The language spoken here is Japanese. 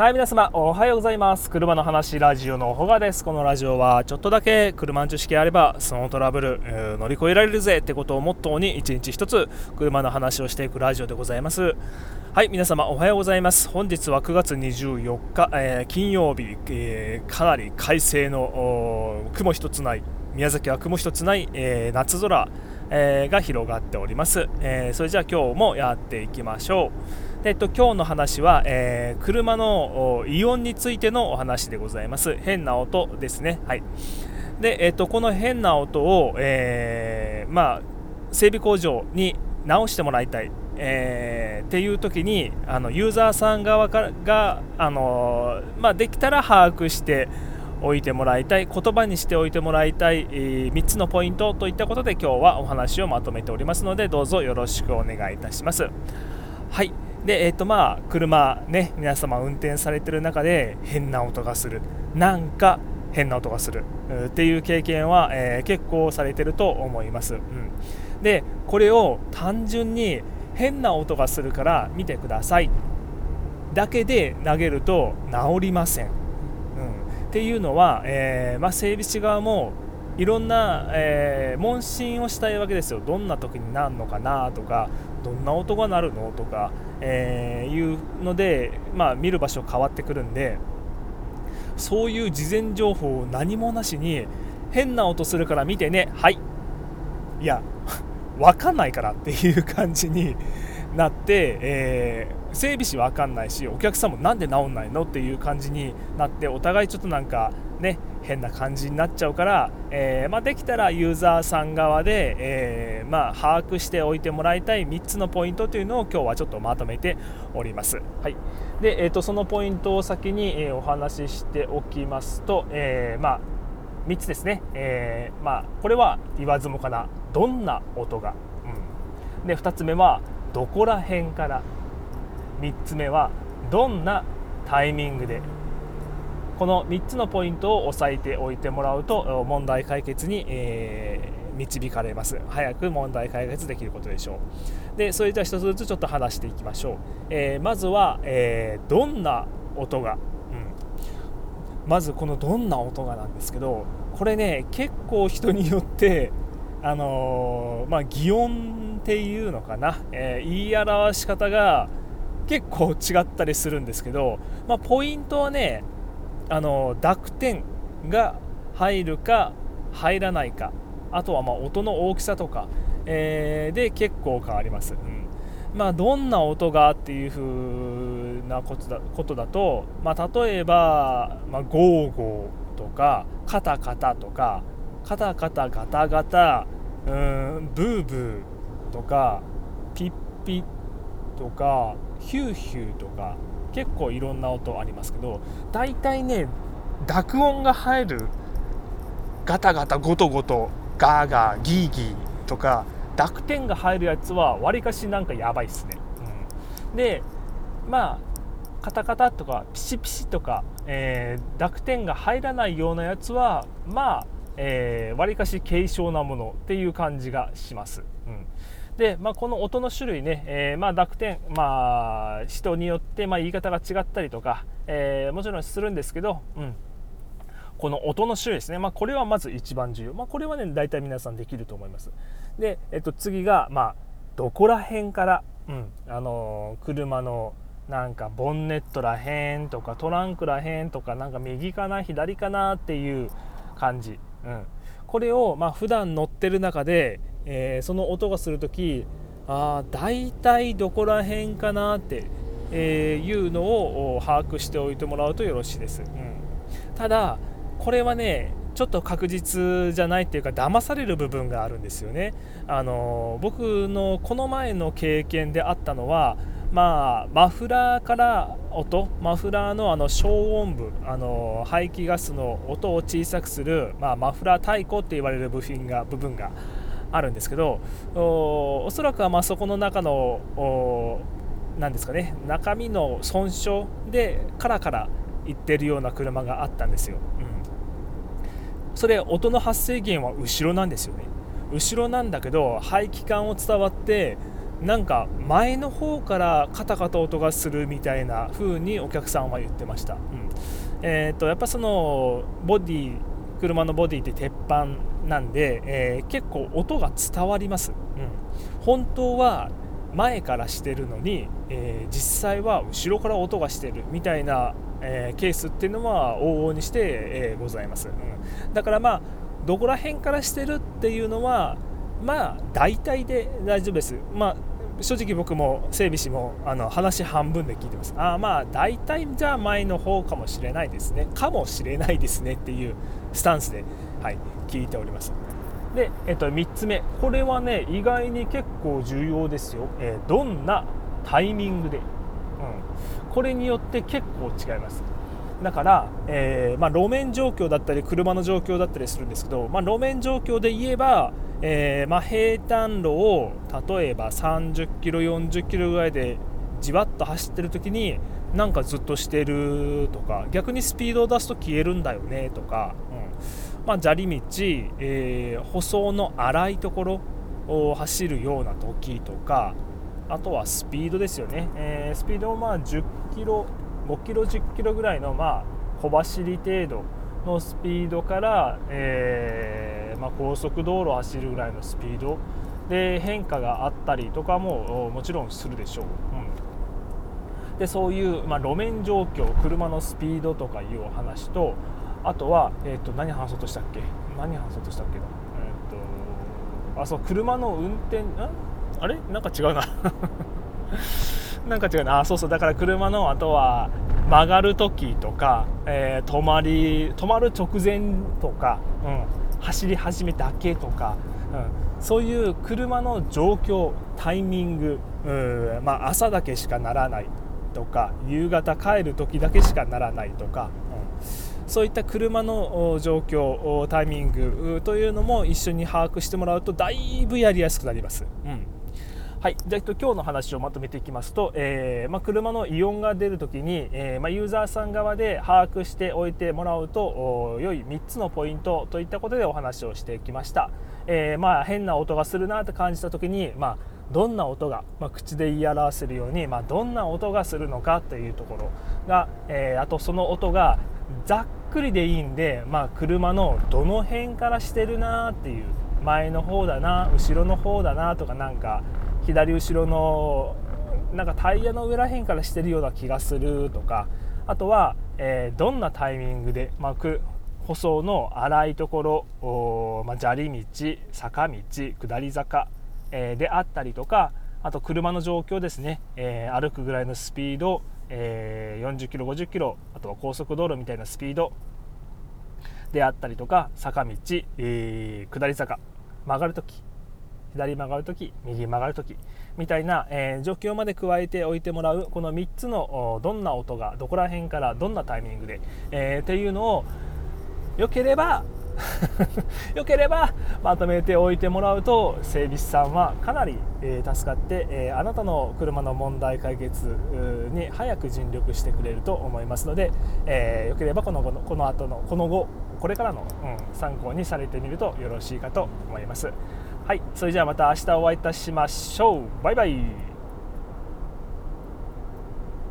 はい皆様おはようございます。車の話ラジオのほがです。このラジオはちょっとだけ車の知識あればそのトラブル、乗り越えられるぜ。ってことをモットーに一日一つ車の話をしていくラジオでございます。はい皆様おはようございます。本日は9月24日、えー、金曜日、えー、かなり快晴の雲一つない宮崎は雲一つない、え夏空、えが広がっております、えそれじゃあ今日もやっていきましょう。えっと、今日の話は、えー、車のイオンについてのお話でございます。変な音ですね。はい。で、えっと、この変な音を、えー、まあ、整備工場に直してもらいたい、えー、っていう時にあのユーザーさん側からが、あのまあ、できたら把握しておいてもらいたい言葉にしておいてもらいたい、え、3つのポイントといったことで今日はお話をまとめておりますのでどうぞよろしくお願いいたします。はいで、えーとまあ、車、ね、皆様運転されてる中で変な音がする。なんか変な音がする。っていう経験は、えー、結構されてると思います、うん、でこれを単純に変な音がするから見てください。だけで投げると治りません、うん、っていうのは、えー、まあ、整備士側もいろんな、えー、問診をしたいわけですよ。どんな時になるのかなとかどんな音が鳴るのとか、えー、いうので、まあ、見る場所変わってくるんでそういう事前情報を何もなしに変な音するから見てねはいいや 分かんないからっていう感じに なって、えー、整備士分かんないしお客さんもなんで治んないのっていう感じになってお互いちょっとなんかね変な感じになっちゃうから、えー、まあ、できたらユーザーさん側で、えー、まあ、把握しておいてもらいたい3つのポイントというのを今日はちょっとまとめております。はい。でえーと、そのポイントを先に、えお話ししておきますと、えまあ、3つですね、えま、これは言わずもかなどんな音が、うん、で2つ目はどこら辺から。3つ目はどんなタイミングで。この3つのポイントを押さえておいてもらうと問題解決に、えー、導かれます。早く問題解決できることでしょう。でそれじゃあ1つずつちょっと話していきましょう、えー、まずは、えー、どんな音が、うん、まずこのどんな音がなんですけどこれね結構人によってあのまあ擬音っていうのかな、え言い表し方が結構違ったりするんですけど、まあ、ポイントはねあの濁点が入るか入らないか。あとはま音の大きさとか、えー、で結構変わります、うん。まあ、どんな音がっていう風なことだことだと、まあ、例えば、まあ、ゴーゴーとかカタカタとかカタカタガタガタうんブーブーとかピッピッとかヒューヒューとか。結構いろんな音ありますけど大体ね濁音が入るガタガタゴトゴトガーガーギーギーとか濁点が入るやつはわりかしなんかやばいっすね、うん、でまあカタカタとかピシピシとか、えー、濁点が入らないようなやつはまあわり、えー、かし軽症なものっていう感じがします、で、まあ、この音の種類ね、えー、まあ、濁点、まあ、人によって、ま言い方が違ったりとか、えー、もちろんするんですけど、うん、この音の種類ですね、まあ、これはまず一番重要、まあ、これはね大体皆さんできると思います。で、えっと、次が、まあ、どこら辺から、うん。あのー、車のなんかボンネットらへんとかトランクらへんとかなんか右かな左かなっていう感じ、うん、これをまあ普段乗ってる中でえー、その音がする時あ大体どこら辺かなって、え、いうのを把握しておいてもらうとよろしいです、うん、ただこれはねちょっと確実じゃないっていうか騙される部分があるんですよね。あの僕のこの前の経験であったのはまあ、マフラーから音マフラーのあの消音部あの排気ガスの音を小さくする、まあ、マフラー太鼓って言われる部品が部分があるんですけどおそらくはまそこの中の何ですかね中身の損傷でカラカラいってるような車があったんですよ、うん、それ音の発生源は後ろなんですよね。後ろなんだけど排気管を伝わってなんか前の方からカタカタ音がするみたいな風にお客さんは言ってました、うん。えーと、やっぱそのボディ車のボディって鉄板なんで、えー、結構音が伝わります、うん、本当は前からしてるのに、えー、実際は後ろから音がしてるみたいな、えー、ケースっていうのは往々にして、えございます、うん、だからまあどこら辺からしてるっていうのはまあ大体で大丈夫です。まあ正直僕も整備士もあの話半分で聞いてます。ああまあ大体じゃあ前の方かもしれないですね。かもしれないですねっていうスタンスで、はい、聞いております。で、えっと、3つ目これはね意外に結構重要ですよ。えー、どんなタイミングで、うん、これによって結構違います。だから、えー、まあ、路面状況だったり車の状況だったりするんですけど、まあ、路面状況で言えば、えー、まあ、平坦路を例えば30キロ40キロぐらいでじわっと走ってる時になんかずっとしてるとか逆にスピードを出すと消えるんだよねとか、うんまあ、砂利道、えー、舗装の荒いところを走るような時とかあとはスピードですよね、えー、スピードもまあ10キロ5キロ10キロぐらいのまあ小走り程度のスピードから、えー、まあ、高速道路を走るぐらいのスピードで変化があったりとかももちろんするでしょう、うん、でそういう、まあ、路面状況車のスピードとかいうお話とあとは、えーと、何話そうとしたっけ？何話そうとしたっけな、えーと、あそう車の運転あれ？なんか違うな。なんか違うな。あそうそうだから車のあとは曲がる時とか、えー、止まり止まる直前とか、うん、走り始めだけとか、うん、そういう車の状況タイミング、うん。まあ、朝だけしかならないとか夕方帰る時だけしかならないとか、うん、そういった車の状況タイミングというのも一緒に把握してもらうとだいぶやりやすくなります。うん。はい、じゃあ今日の話をまとめていきますと、えー、まあ、車の異音が出るときに、えー、まあ、ユーザーさん側で把握しておいてもらうと良い3つのポイントといったことでお話をしてきました、えー、まあ、変な音がするなと感じたときに、まあ、どんな音が、まあ、口で言い表せるように、まあ、どんな音がするのかというところが、えあとその音がざっくりでいいんで、まあ、車のどの辺からしてるなっていう前の方だな後ろの方だなとかなんか左後ろのなんかタイヤの裏辺からしてるような気がするとかあとは、えー、どんなタイミングで巻く舗装の荒いところ、まあ、砂利道坂道下り坂、えー、であったりとかあと車の状況ですね、えー、歩くぐらいのスピード、えー、40キロ50キロあとは高速道路みたいなスピードであったりとか坂道、えー、下り坂曲がるとき左曲がるとき右曲がるときみたいな、えー、状況まで加えておいてもらうこの3つのどんな音がどこら辺からどんなタイミングで、えー、っていうのをよければ よければまとめておいてもらうと整備士さんはかなり、えー、助かって、えー、あなたの車の問題解決に早く尽力してくれると思いますので、えー、よければこの後のこの後のこの後これからの、うん、参考にされてみるとよろしいかと思います。はいそれじゃあまた明日お会いいたしましょうバイバイ